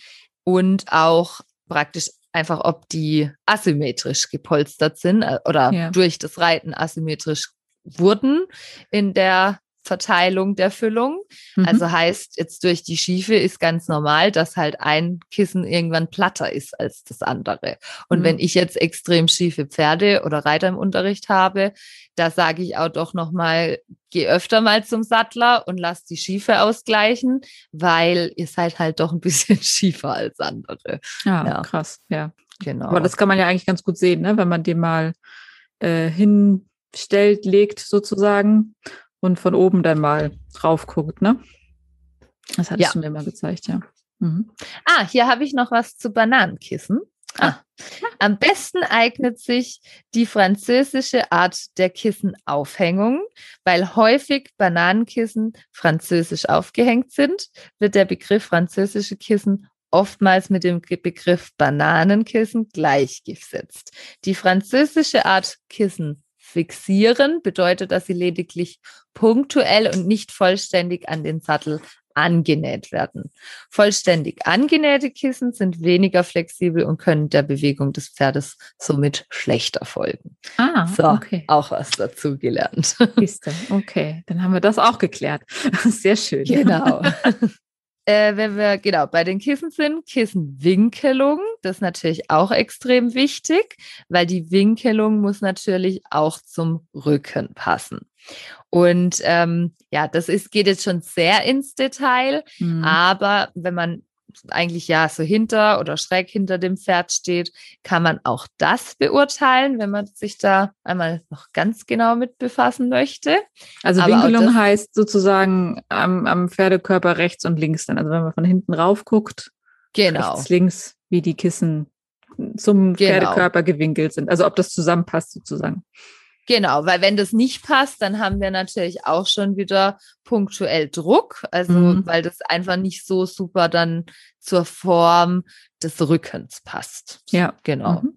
und auch praktisch einfach, ob die asymmetrisch gepolstert sind äh, oder ja. durch das Reiten asymmetrisch wurden in der Verteilung der Füllung. Mhm. Also heißt, jetzt durch die Schiefe ist ganz normal, dass halt ein Kissen irgendwann platter ist als das andere. Und mhm. wenn ich jetzt extrem schiefe Pferde oder Reiter im Unterricht habe, da sage ich auch doch nochmal, geh öfter mal zum Sattler und lass die Schiefe ausgleichen, weil ihr seid halt doch ein bisschen schiefer als andere. Ja, ja. krass, ja. Genau. Aber das kann man ja eigentlich ganz gut sehen, ne? wenn man den mal äh, hinstellt, legt sozusagen und von oben dann mal drauf guckt, ne? Das hattest ja. du mir mal gezeigt, ja. Mhm. Ah, hier habe ich noch was zu Bananenkissen. Ah. Am besten eignet sich die französische Art der Kissenaufhängung, weil häufig Bananenkissen französisch aufgehängt sind, wird der Begriff französische Kissen oftmals mit dem Begriff Bananenkissen gleichgesetzt. Die französische Art Kissen fixieren bedeutet, dass sie lediglich punktuell und nicht vollständig an den Sattel angenäht werden. Vollständig angenähte Kissen sind weniger flexibel und können der Bewegung des Pferdes somit schlechter folgen. Ah, so, okay. Auch was dazu gelernt. Okay, dann haben wir das auch geklärt. Sehr schön. Genau. äh, wenn wir genau bei den Kissen sind, Kissenwinkelung, das ist natürlich auch extrem wichtig, weil die Winkelung muss natürlich auch zum Rücken passen. Und ähm, ja, das ist, geht jetzt schon sehr ins Detail, mhm. aber wenn man eigentlich ja so hinter oder schräg hinter dem Pferd steht, kann man auch das beurteilen, wenn man sich da einmal noch ganz genau mit befassen möchte. Also Aber Winkelung heißt sozusagen am, am, Pferdekörper rechts und links dann. Also wenn man von hinten rauf guckt, genau. rechts, links, wie die Kissen zum genau. Pferdekörper gewinkelt sind. Also ob das zusammenpasst sozusagen. Genau, weil wenn das nicht passt, dann haben wir natürlich auch schon wieder punktuell Druck, also mhm. weil das einfach nicht so super dann zur Form des Rückens passt. Ja, genau. Mhm.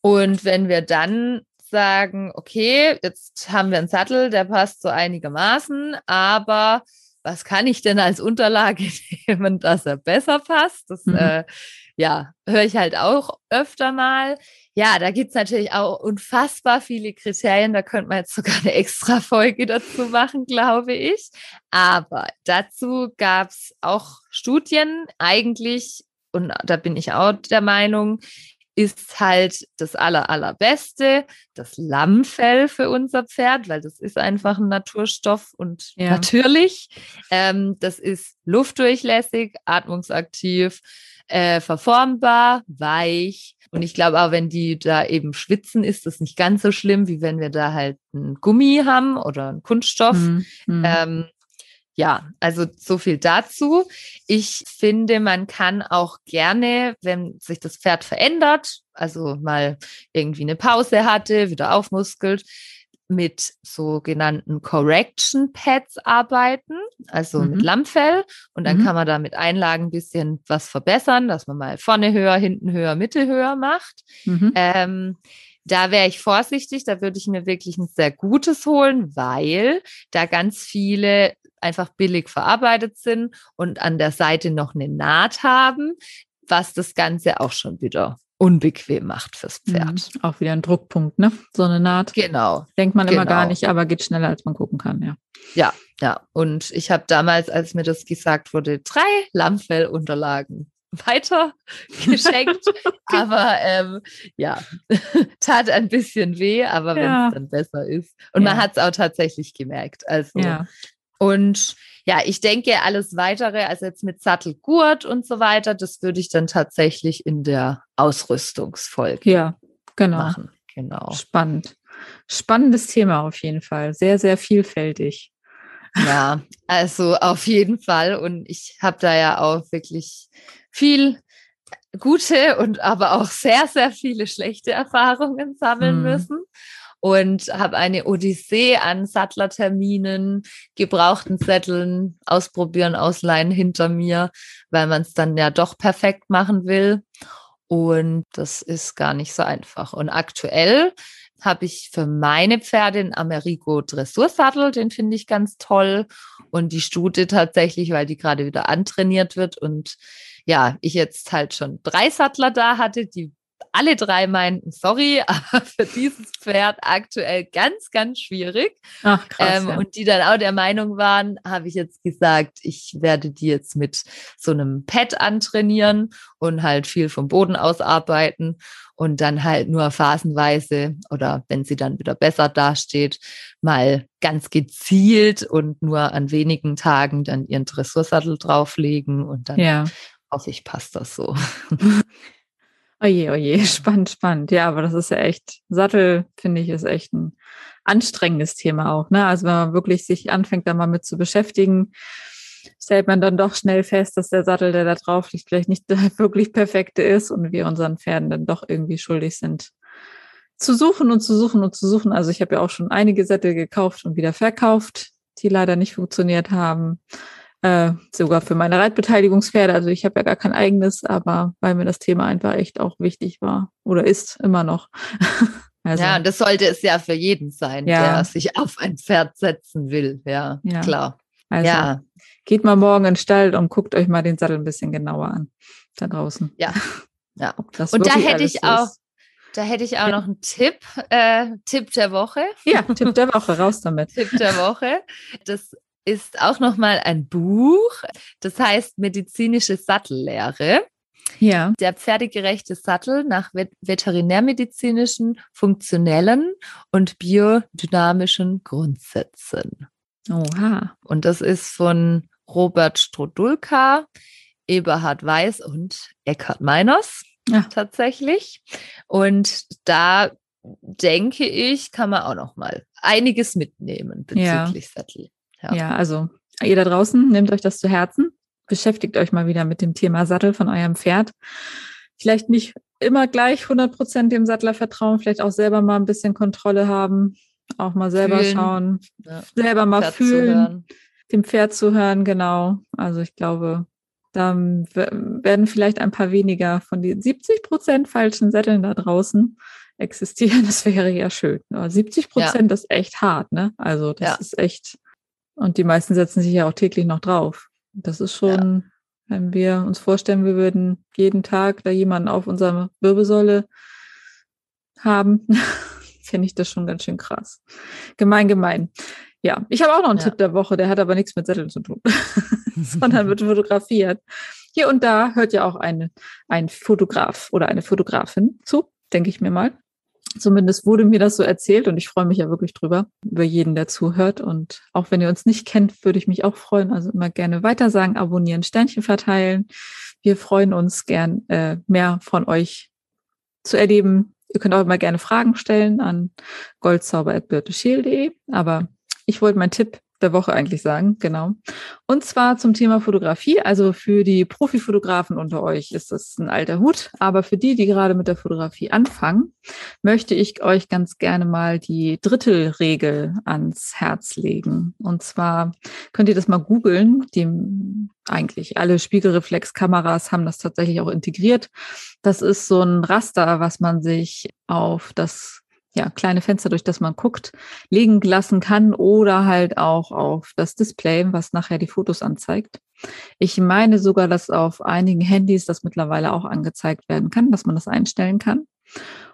Und wenn wir dann sagen, okay, jetzt haben wir einen Sattel, der passt so einigermaßen, aber was kann ich denn als Unterlage nehmen, dass er besser passt? Das mhm. äh, ja, höre ich halt auch öfter mal. Ja, da gibt es natürlich auch unfassbar viele Kriterien. Da könnte man jetzt sogar eine extra Folge dazu machen, glaube ich. Aber dazu gab es auch Studien eigentlich, und da bin ich auch der Meinung, ist halt das aller, allerbeste, das Lammfell für unser Pferd, weil das ist einfach ein Naturstoff und ja. natürlich. Ähm, das ist luftdurchlässig, atmungsaktiv, äh, verformbar, weich. Und ich glaube auch, wenn die da eben schwitzen, ist das nicht ganz so schlimm, wie wenn wir da halt ein Gummi haben oder einen Kunststoff. Mhm. Ähm, ja, also so viel dazu. Ich finde, man kann auch gerne, wenn sich das Pferd verändert, also mal irgendwie eine Pause hatte, wieder aufmuskelt, mit sogenannten Correction Pads arbeiten, also mhm. mit Lammfell. Und dann mhm. kann man da mit Einlagen ein bisschen was verbessern, dass man mal vorne höher, hinten höher, Mitte höher macht. Mhm. Ähm, da wäre ich vorsichtig, da würde ich mir wirklich ein sehr gutes holen, weil da ganz viele einfach billig verarbeitet sind und an der Seite noch eine Naht haben, was das Ganze auch schon wieder unbequem macht fürs mhm. Pferd. Mhm. Auch wieder ein Druckpunkt, ne? So eine Naht. Genau. Denkt man genau. immer gar genau. nicht, aber geht schneller, als man gucken kann, ja. Ja, ja. Und ich habe damals, als mir das gesagt wurde, drei Lammfellunterlagen weiter geschenkt. aber ähm, ja, tat ein bisschen weh, aber wenn es ja. dann besser ist. Und ja. man hat es auch tatsächlich gemerkt. Also ja. Und ja, ich denke, alles weitere, also jetzt mit Sattelgurt und so weiter, das würde ich dann tatsächlich in der Ausrüstungsfolge ja, genau. machen. Genau. Spannend. Spannendes Thema auf jeden Fall. Sehr, sehr vielfältig. Ja, also auf jeden Fall. Und ich habe da ja auch wirklich viel gute und aber auch sehr, sehr viele schlechte Erfahrungen sammeln mhm. müssen und habe eine Odyssee an Sattlerterminen, gebrauchten Sätteln, ausprobieren, ausleihen hinter mir, weil man es dann ja doch perfekt machen will. Und das ist gar nicht so einfach. Und aktuell habe ich für meine Pferde einen Amerigo Dressursattel, den finde ich ganz toll. Und die Stute tatsächlich, weil die gerade wieder antrainiert wird. Und ja, ich jetzt halt schon drei Sattler da hatte, die alle drei meinten, sorry, aber für dieses Pferd aktuell ganz, ganz schwierig. Ach, krass, ähm, ja. Und die dann auch der Meinung waren, habe ich jetzt gesagt, ich werde die jetzt mit so einem Pad antrainieren und halt viel vom Boden aus arbeiten und dann halt nur phasenweise oder wenn sie dann wieder besser dasteht, mal ganz gezielt und nur an wenigen Tagen dann ihren Dressursattel drauflegen und dann ja. hoffe ich, passt das so. Oje, oje, spannend, spannend. Ja, aber das ist ja echt, Sattel, finde ich, ist echt ein anstrengendes Thema auch. Ne? Also wenn man wirklich sich anfängt, da mal mit zu beschäftigen, stellt man dann doch schnell fest, dass der Sattel, der da drauf liegt, vielleicht nicht der wirklich perfekte ist und wir unseren Pferden dann doch irgendwie schuldig sind, zu suchen und zu suchen und zu suchen. Also ich habe ja auch schon einige Sättel gekauft und wieder verkauft, die leider nicht funktioniert haben äh, sogar für meine Reitbeteiligungspferde. Also ich habe ja gar kein eigenes, aber weil mir das Thema einfach echt auch wichtig war oder ist immer noch. also, ja, und das sollte es ja für jeden sein, ja. der sich auf ein Pferd setzen will. Ja, ja. klar. Also ja. geht mal morgen in den Stall und guckt euch mal den Sattel ein bisschen genauer an. Da draußen. Ja. Ja. Und da hätte ich auch. Ist. Da hätte ich auch noch einen Tipp, äh, Tipp der Woche. Ja, Tipp der Woche, raus damit. Tipp der Woche. Das ist auch nochmal ein Buch, das heißt Medizinische Sattellehre. Ja. Der pferdegerechte Sattel nach veterinärmedizinischen, funktionellen und biodynamischen Grundsätzen. Oha. Und das ist von Robert Strodulka, Eberhard Weiß und Eckhard Meiners ja. tatsächlich. Und da denke ich, kann man auch noch mal einiges mitnehmen bezüglich ja. Sattel. Ja. ja, also ihr da draußen, nehmt euch das zu Herzen. Beschäftigt euch mal wieder mit dem Thema Sattel von eurem Pferd. Vielleicht nicht immer gleich 100 Prozent dem Sattler vertrauen, vielleicht auch selber mal ein bisschen Kontrolle haben, auch mal selber fühlen. schauen, ja. selber mal Pferd fühlen, dem Pferd zu hören, genau. Also ich glaube, da werden vielleicht ein paar weniger von den 70 Prozent falschen Sätteln da draußen existieren. Das wäre ja schön. Aber 70 Prozent ja. ist echt hart, ne? Also das ja. ist echt und die meisten setzen sich ja auch täglich noch drauf. Das ist schon, ja. wenn wir uns vorstellen, wir würden jeden Tag da jemanden auf unserer Wirbelsäule haben, finde ich das schon ganz schön krass. Gemein, gemein. Ja, ich habe auch noch einen ja. Tipp der Woche, der hat aber nichts mit Sätteln zu tun, sondern wird fotografiert. Hier und da hört ja auch eine, ein Fotograf oder eine Fotografin zu, denke ich mir mal. Zumindest wurde mir das so erzählt und ich freue mich ja wirklich drüber, über jeden, der zuhört. Und auch wenn ihr uns nicht kennt, würde ich mich auch freuen. Also immer gerne weitersagen, abonnieren, Sternchen verteilen. Wir freuen uns gern, äh, mehr von euch zu erleben. Ihr könnt auch immer gerne Fragen stellen an goldzauber.birtescheel.de. Aber ich wollte meinen Tipp der Woche eigentlich sagen, genau. Und zwar zum Thema Fotografie. Also für die Profifotografen unter euch ist das ein alter Hut, aber für die, die gerade mit der Fotografie anfangen, möchte ich euch ganz gerne mal die Drittelregel ans Herz legen. Und zwar könnt ihr das mal googeln. Die eigentlich alle Spiegelreflexkameras haben das tatsächlich auch integriert. Das ist so ein Raster, was man sich auf das ja, kleine Fenster, durch das man guckt, legen lassen kann oder halt auch auf das Display, was nachher die Fotos anzeigt. Ich meine sogar, dass auf einigen Handys das mittlerweile auch angezeigt werden kann, dass man das einstellen kann.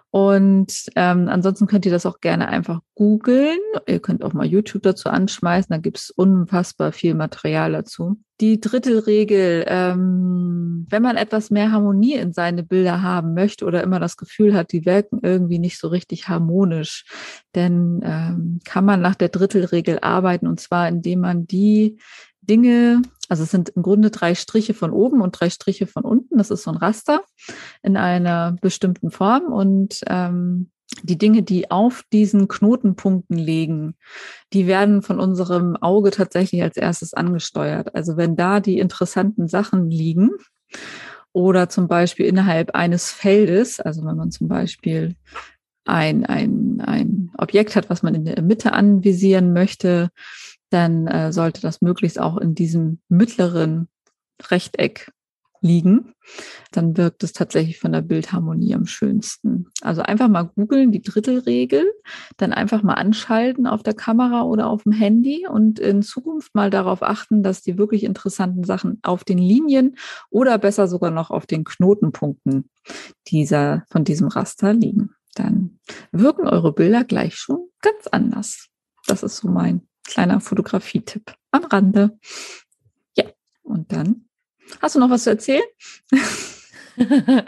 Und ähm, ansonsten könnt ihr das auch gerne einfach googeln. Ihr könnt auch mal YouTube dazu anschmeißen, da gibt es unfassbar viel Material dazu. Die Drittelregel, ähm, wenn man etwas mehr Harmonie in seine Bilder haben möchte oder immer das Gefühl hat, die wirken irgendwie nicht so richtig harmonisch, dann ähm, kann man nach der Drittelregel arbeiten und zwar indem man die Dinge, also es sind im Grunde drei Striche von oben und drei Striche von unten. Das ist so ein Raster in einer bestimmten Form. Und ähm, die Dinge, die auf diesen Knotenpunkten liegen, die werden von unserem Auge tatsächlich als erstes angesteuert. Also wenn da die interessanten Sachen liegen oder zum Beispiel innerhalb eines Feldes, also wenn man zum Beispiel ein, ein, ein Objekt hat, was man in der Mitte anvisieren möchte, dann äh, sollte das möglichst auch in diesem mittleren Rechteck liegen, dann wirkt es tatsächlich von der Bildharmonie am schönsten. Also einfach mal googeln, die Drittelregel, dann einfach mal anschalten auf der Kamera oder auf dem Handy und in Zukunft mal darauf achten, dass die wirklich interessanten Sachen auf den Linien oder besser sogar noch auf den Knotenpunkten dieser, von diesem Raster liegen. Dann wirken eure Bilder gleich schon ganz anders. Das ist so mein kleiner Fotografietipp am Rande. Ja, und dann Hast du noch was zu erzählen?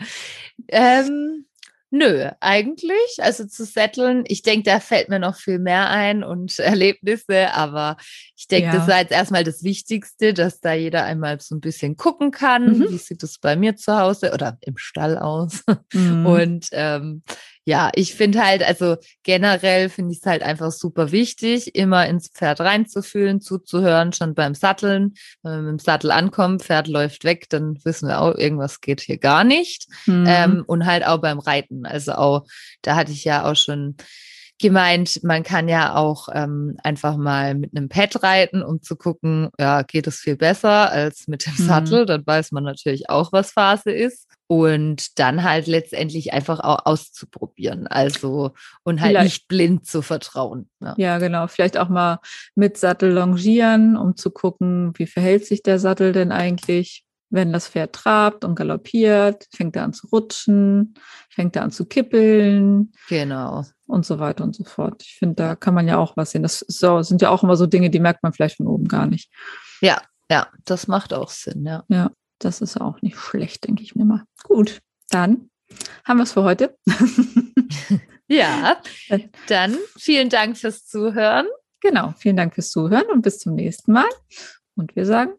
ähm, nö, eigentlich. Also zu setteln, ich denke, da fällt mir noch viel mehr ein und Erlebnisse, aber ich denke, ja. das war jetzt erstmal das Wichtigste, dass da jeder einmal so ein bisschen gucken kann, mhm. wie sieht es bei mir zu Hause oder im Stall aus. Mhm. Und ähm, ja, ich finde halt, also generell finde ich es halt einfach super wichtig, immer ins Pferd reinzufühlen, zuzuhören, schon beim Satteln. Wenn man mit dem Sattel ankommt, Pferd läuft weg, dann wissen wir auch, irgendwas geht hier gar nicht. Mhm. Ähm, und halt auch beim Reiten. Also auch, da hatte ich ja auch schon gemeint, man kann ja auch ähm, einfach mal mit einem Pad reiten, um zu gucken, ja, geht es viel besser als mit dem mhm. Sattel. Dann weiß man natürlich auch, was Phase ist. Und dann halt letztendlich einfach auch auszuprobieren. Also und halt Vielleicht. nicht blind zu vertrauen. Ja. ja, genau. Vielleicht auch mal mit Sattel longieren, um zu gucken, wie verhält sich der Sattel denn eigentlich wenn das Pferd trabt und galoppiert, fängt er an zu rutschen, fängt er an zu kippeln. Genau. Und so weiter und so fort. Ich finde, da kann man ja auch was sehen. Das so, sind ja auch immer so Dinge, die merkt man vielleicht von oben gar nicht. Ja, ja, das macht auch Sinn, ja. Ja, das ist auch nicht schlecht, denke ich mir mal. Gut, dann haben wir es für heute. ja, dann vielen Dank fürs Zuhören. Genau, vielen Dank fürs Zuhören und bis zum nächsten Mal. Und wir sagen